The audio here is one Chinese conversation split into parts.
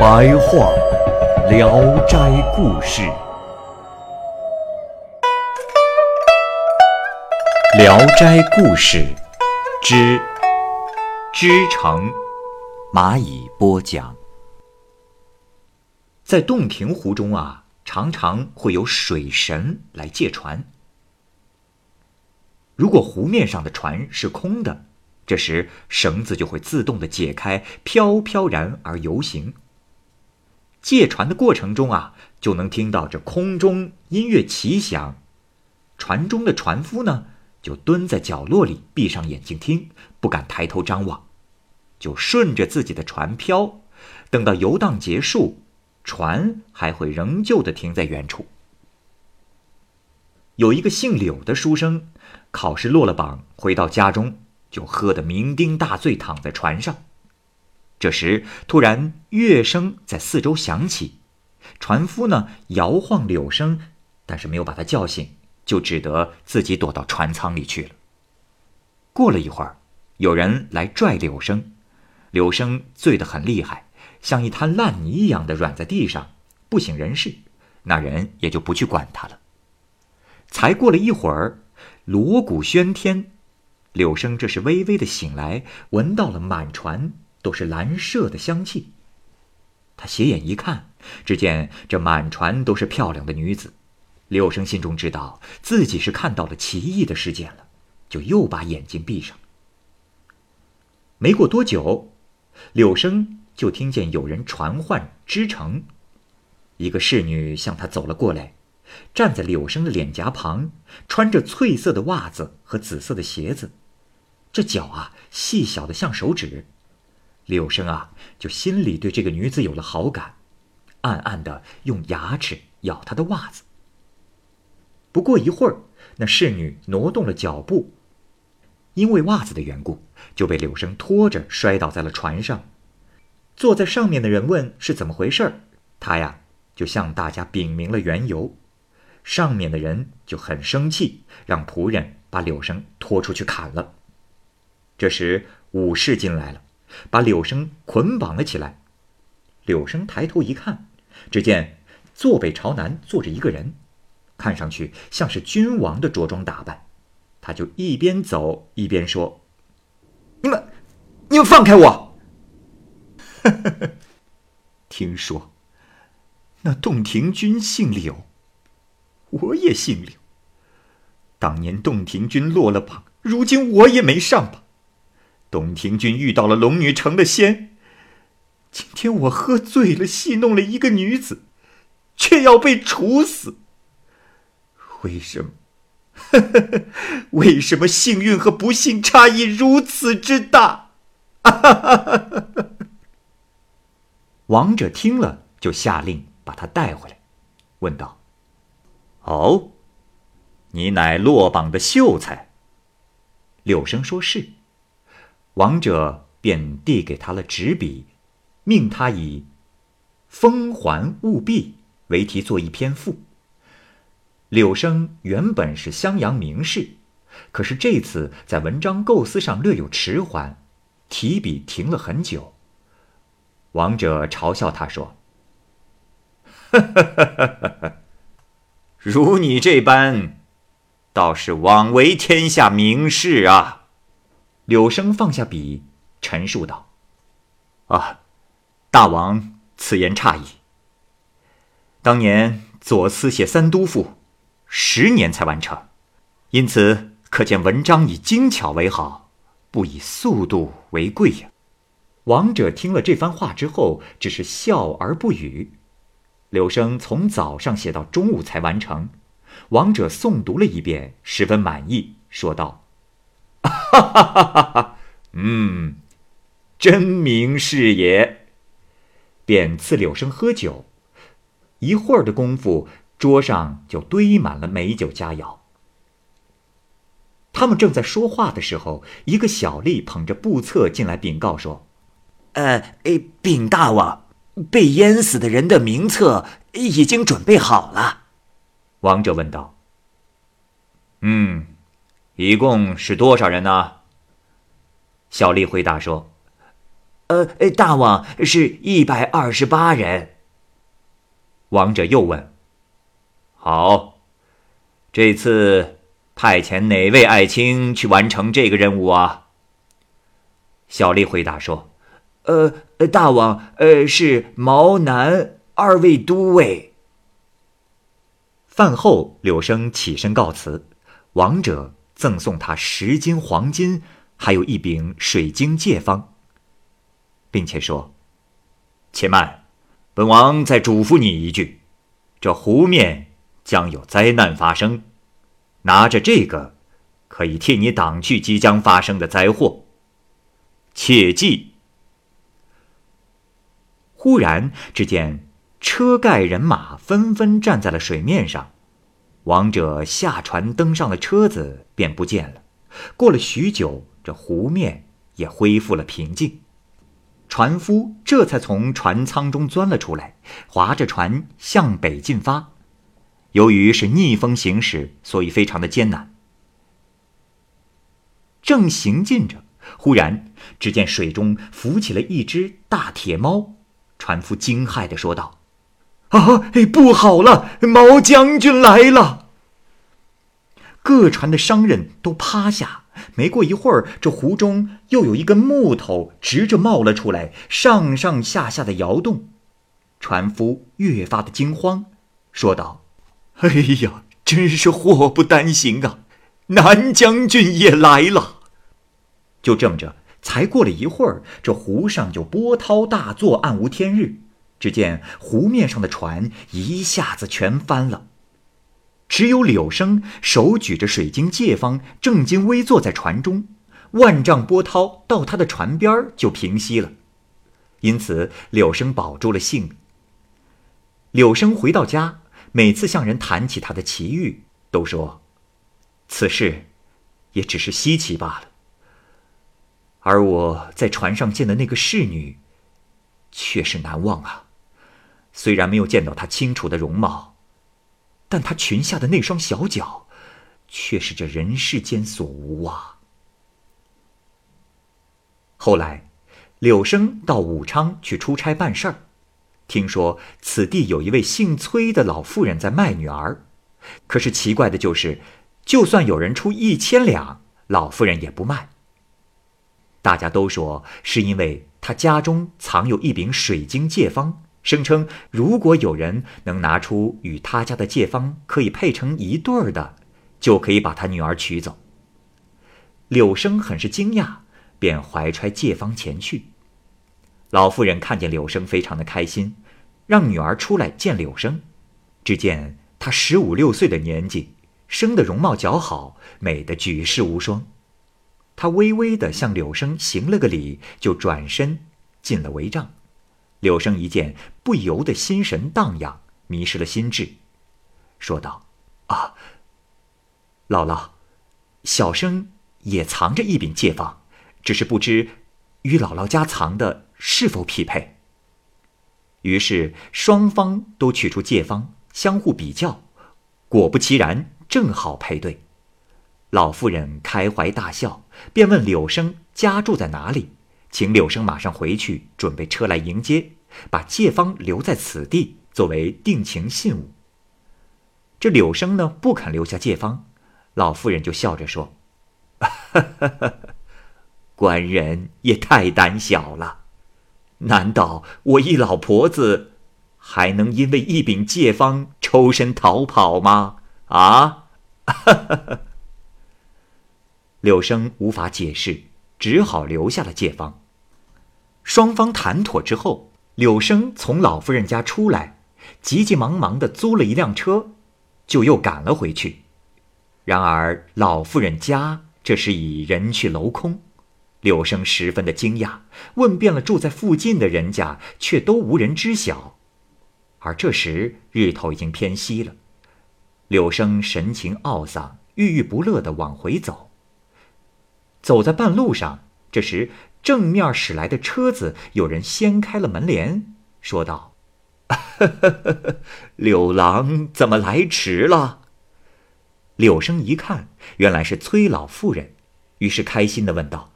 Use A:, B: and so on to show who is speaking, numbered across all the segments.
A: 白话《聊斋故事》，《聊斋故事》之《知城》，蚂蚁播讲。在洞庭湖中啊，常常会有水神来借船。如果湖面上的船是空的，这时绳子就会自动的解开，飘飘然而游行。借船的过程中啊，就能听到这空中音乐齐响，船中的船夫呢，就蹲在角落里，闭上眼睛听，不敢抬头张望，就顺着自己的船漂，等到游荡结束。船还会仍旧的停在原处。有一个姓柳的书生，考试落了榜，回到家中就喝得酩酊大醉，躺在船上。这时突然乐声在四周响起，船夫呢摇晃柳生，但是没有把他叫醒，就只得自己躲到船舱里去了。过了一会儿，有人来拽柳生，柳生醉得很厉害。像一滩烂泥一样的软在地上，不省人事，那人也就不去管他了。才过了一会儿，锣鼓喧天，柳生这是微微的醒来，闻到了满船都是蓝色的香气。他斜眼一看，只见这满船都是漂亮的女子，柳生心中知道自己是看到了奇异的事件了，就又把眼睛闭上。没过多久，柳生。就听见有人传唤织成，一个侍女向他走了过来，站在柳生的脸颊旁，穿着翠色的袜子和紫色的鞋子，这脚啊细小的像手指。柳生啊就心里对这个女子有了好感，暗暗的用牙齿咬她的袜子。不过一会儿，那侍女挪动了脚步，因为袜子的缘故，就被柳生拖着摔倒在了船上。坐在上面的人问是怎么回事儿，他呀就向大家禀明了缘由。上面的人就很生气，让仆人把柳生拖出去砍了。这时武士进来了，把柳生捆绑了起来。柳生抬头一看，只见坐北朝南坐着一个人，看上去像是君王的着装打扮。他就一边走一边说：“你们，你们放开我！”呵呵呵，听说那洞庭君姓柳，我也姓柳。当年洞庭君落了榜，如今我也没上榜。董庭君遇到了龙女成了仙，今天我喝醉了，戏弄了一个女子，却要被处死。为什么？为什么幸运和不幸差异如此之大？王者听了，就下令把他带回来，问道：“哦，你乃落榜的秀才？”柳生说是。王者便递给他了纸笔，命他以“风还务必”为题做一篇赋。柳生原本是襄阳名士，可是这次在文章构思上略有迟缓，提笔停了很久。王者嘲笑他说：“如你这般，倒是枉为天下名士啊！”柳生放下笔，陈述道：“啊，大王此言差矣。当年左思写三都赋，十年才完成，因此可见文章以精巧为好，不以速度为贵呀。”王者听了这番话之后，只是笑而不语。柳生从早上写到中午才完成，王者诵读了一遍，十分满意，说道：“哈哈哈哈哈！嗯，真名是也。”便赐柳生喝酒。一会儿的功夫，桌上就堆满了美酒佳肴。他们正在说话的时候，一个小吏捧着簿册进来禀告说：“
B: 呃，禀大王，被淹死的人的名册已经准备好了。”
A: 王者问道：“嗯，一共是多少人呢？”小丽回答说：“
B: 呃，大王是一百二十八人。”
A: 王者又问：“好，这次派遣哪位爱卿去完成这个任务啊？”
B: 小丽回答说：“呃，大王，呃，是毛南二位都尉。”
A: 饭后，柳生起身告辞，王者赠送他十斤黄金，还有一柄水晶戒方，并且说：“且慢，本王再嘱咐你一句，这湖面将有灾难发生，拿着这个，可以替你挡去即将发生的灾祸。切记。”忽然，只见。车盖人马纷纷站在了水面上，王者下船登上了车子，便不见了。过了许久，这湖面也恢复了平静，船夫这才从船舱中钻了出来，划着船向北进发。由于是逆风行驶，所以非常的艰难。正行进着，忽然只见水中浮起了一只大铁猫，船夫惊骇的说道。啊！不好了，毛将军来了！各船的商人都趴下。没过一会儿，这湖中又有一根木头直着冒了出来，上上下下的摇动。船夫越发的惊慌，说道：“哎呀，真是祸不单行啊！南将军也来了。”就这么着，才过了一会儿，这湖上就波涛大作，暗无天日。只见湖面上的船一下子全翻了，只有柳生手举着水晶戒方，正襟危坐在船中。万丈波涛到他的船边就平息了，因此柳生保住了性命。柳生回到家，每次向人谈起他的奇遇，都说：“此事也只是稀奇罢了。”而我在船上见的那个侍女，却是难忘啊。虽然没有见到她清楚的容貌，但她裙下的那双小脚，却是这人世间所无啊。后来，柳生到武昌去出差办事儿，听说此地有一位姓崔的老妇人在卖女儿，可是奇怪的就是，就算有人出一千两，老妇人也不卖。大家都说是因为她家中藏有一柄水晶戒方。声称，如果有人能拿出与他家的借方可以配成一对儿的，就可以把他女儿娶走。柳生很是惊讶，便怀揣借方前去。老妇人看见柳生，非常的开心，让女儿出来见柳生。只见他十五六岁的年纪，生的容貌姣好，美的举世无双。他微微的向柳生行了个礼，就转身进了帷帐。柳生一见，不由得心神荡漾，迷失了心智，说道：“啊，姥姥，小生也藏着一柄戒方，只是不知与姥姥家藏的是否匹配。”于是双方都取出戒方，相互比较，果不其然，正好配对。老妇人开怀大笑，便问柳生家住在哪里。请柳生马上回去，准备车来迎接，把借方留在此地作为定情信物。这柳生呢不肯留下借方，老妇人就笑着说：“ 官人也太胆小了，难道我一老婆子还能因为一柄借方抽身逃跑吗？”啊！哈 哈柳生无法解释，只好留下了借方。双方谈妥之后，柳生从老夫人家出来，急急忙忙的租了一辆车，就又赶了回去。然而老夫人家这时已人去楼空，柳生十分的惊讶，问遍了住在附近的人家，却都无人知晓。而这时日头已经偏西了，柳生神情懊丧、郁郁不乐地往回走。走在半路上，这时正面驶来的车子有人掀开了门帘，说道：“
B: 柳郎怎么来迟了？”
A: 柳生一看，原来是崔老妇人，于是开心的问道。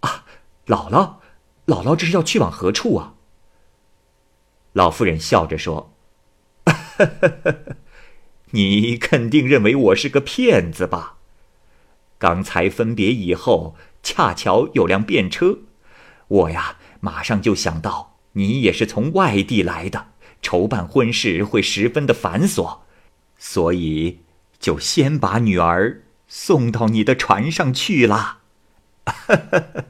A: 啊姥姥，姥姥这是要去往何处啊？
B: 老妇人笑着说：“ 你肯定认为我是个骗子吧？刚才分别以后，恰巧有辆便车，我呀，马上就想到你也是从外地来的，筹办婚事会十分的繁琐，所以就先把女儿送到你的船上去了。”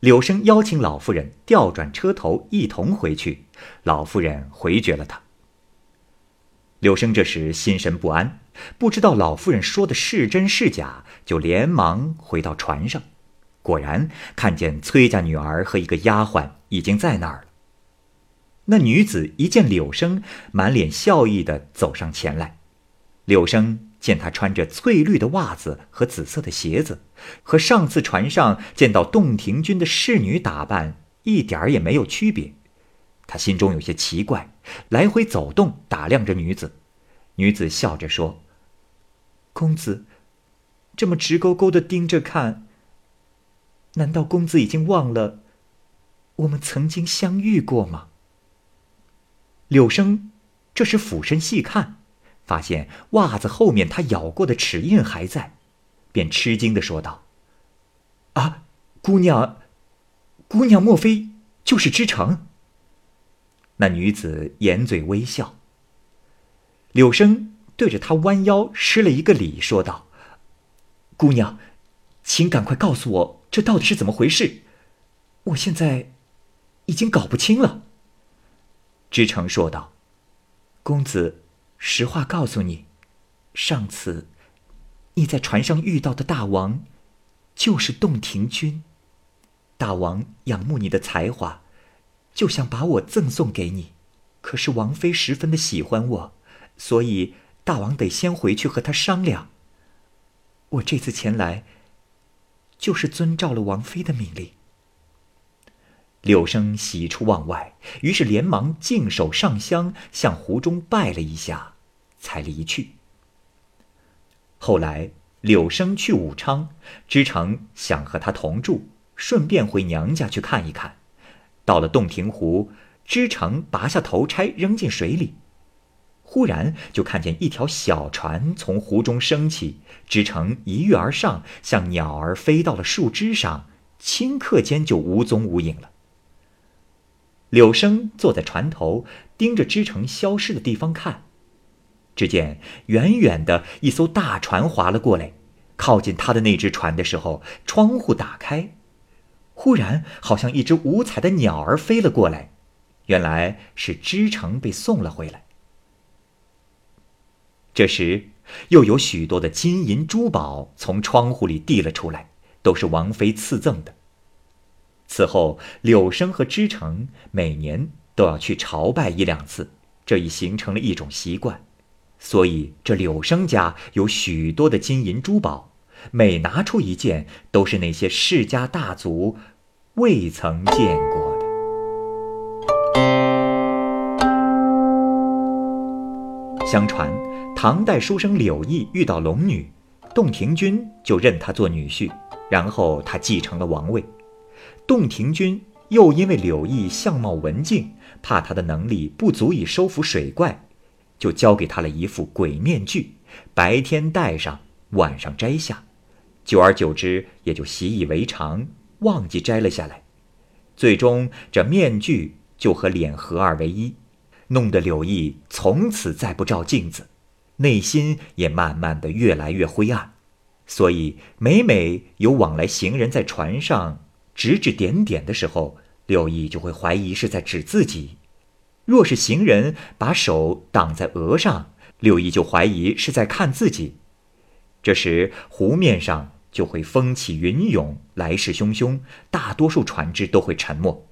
A: 柳生邀请老妇人调转车头，一同回去。老妇人回绝了他。柳生这时心神不安，不知道老妇人说的是真是假，就连忙回到船上。果然看见崔家女儿和一个丫鬟已经在那儿了。那女子一见柳生，满脸笑意的走上前来。柳生。见她穿着翠绿的袜子和紫色的鞋子，和上次船上见到洞庭君的侍女打扮一点儿也没有区别，他心中有些奇怪，来回走动打量着女子。女子笑着说：“公子，这么直勾勾的盯着看，难道公子已经忘了我们曾经相遇过吗？”柳生这时俯身细看。发现袜子后面他咬过的齿印还在，便吃惊的说道：“啊，姑娘，姑娘莫非就是知成？”那女子掩嘴微笑。柳生对着他弯腰施了一个礼，说道：“姑娘，请赶快告诉我，这到底是怎么回事？我现在已经搞不清了。”知成说道：“公子。”实话告诉你，上次你在船上遇到的大王，就是洞庭君。大王仰慕你的才华，就想把我赠送给你。可是王妃十分的喜欢我，所以大王得先回去和他商量。我这次前来，就是遵照了王妃的命令。柳生喜出望外，于是连忙净手上香，向湖中拜了一下。才离去。后来，柳生去武昌，知成想和他同住，顺便回娘家去看一看。到了洞庭湖，知成拔下头钗扔进水里，忽然就看见一条小船从湖中升起，织成一跃而上，像鸟儿飞到了树枝上，顷刻间就无踪无影了。柳生坐在船头，盯着织成消失的地方看。只见远远的一艘大船划了过来，靠近他的那只船的时候，窗户打开，忽然好像一只五彩的鸟儿飞了过来，原来是织成被送了回来。这时，又有许多的金银珠宝从窗户里递了出来，都是王妃赐赠的。此后，柳生和织成每年都要去朝拜一两次，这已形成了一种习惯。所以，这柳生家有许多的金银珠宝，每拿出一件，都是那些世家大族未曾见过的。相传，唐代书生柳毅遇到龙女，洞庭君就认他做女婿，然后他继承了王位。洞庭君又因为柳毅相貌文静，怕他的能力不足以收服水怪。就交给他了一副鬼面具，白天戴上，晚上摘下，久而久之也就习以为常，忘记摘了下来。最终这面具就和脸合二为一，弄得柳毅从此再不照镜子，内心也慢慢的越来越灰暗。所以每每有往来行人在船上指指点点的时候，柳毅就会怀疑是在指自己。若是行人把手挡在额上，柳毅就怀疑是在看自己。这时湖面上就会风起云涌，来势汹汹，大多数船只都会沉没。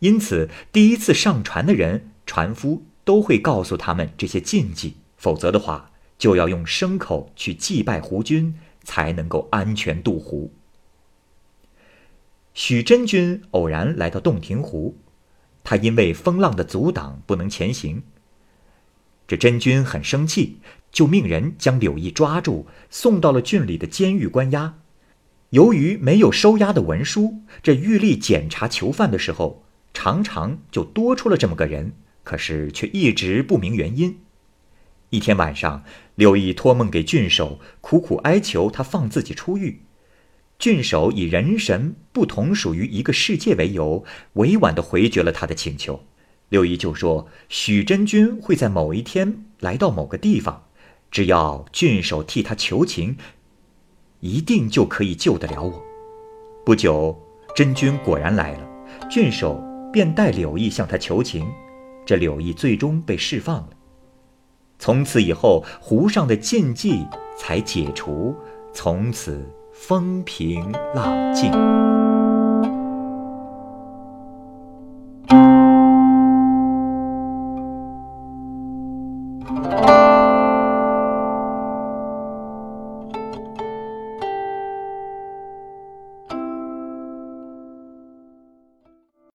A: 因此，第一次上船的人，船夫都会告诉他们这些禁忌，否则的话，就要用牲口去祭拜胡君，才能够安全渡湖。许真君偶然来到洞庭湖，他因为风浪的阻挡不能前行。这真君很生气。就命人将柳毅抓住，送到了郡里的监狱关押。由于没有收押的文书，这狱吏检查囚犯的时候，常常就多出了这么个人，可是却一直不明原因。一天晚上，柳毅托梦给郡守，苦苦哀求他放自己出狱。郡守以人神不同属于一个世界为由，委婉地回绝了他的请求。柳毅就说：“许真君会在某一天来到某个地方。”只要郡守替他求情，一定就可以救得了我。不久，真君果然来了，郡守便带柳毅向他求情，这柳毅最终被释放了。从此以后，湖上的禁忌才解除，从此风平浪静。